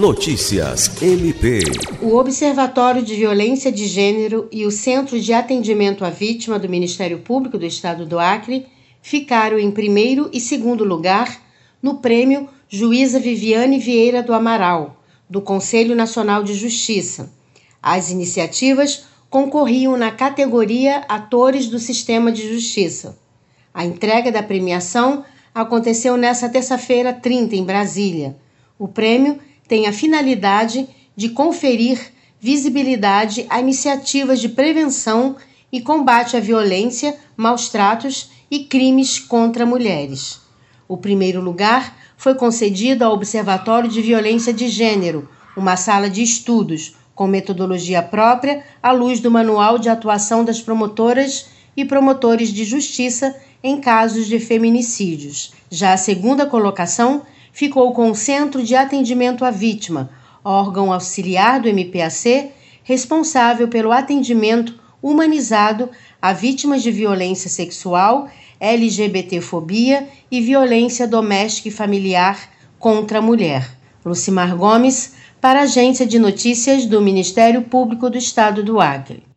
Notícias MP. O Observatório de Violência de Gênero e o Centro de Atendimento à Vítima do Ministério Público do Estado do Acre ficaram em primeiro e segundo lugar no prêmio Juíza Viviane Vieira do Amaral, do Conselho Nacional de Justiça. As iniciativas concorriam na categoria Atores do Sistema de Justiça. A entrega da premiação aconteceu nesta terça-feira 30 em Brasília. O prêmio tem a finalidade de conferir visibilidade a iniciativas de prevenção e combate à violência, maus tratos e crimes contra mulheres. O primeiro lugar foi concedido ao Observatório de Violência de Gênero, uma sala de estudos com metodologia própria à luz do Manual de Atuação das Promotoras e Promotores de Justiça em casos de feminicídios. Já a segunda colocação ficou com o Centro de Atendimento à Vítima, órgão auxiliar do MPAC, responsável pelo atendimento humanizado a vítimas de violência sexual, LGBTfobia e violência doméstica e familiar contra a mulher. Lucimar Gomes, para a Agência de Notícias do Ministério Público do Estado do Acre.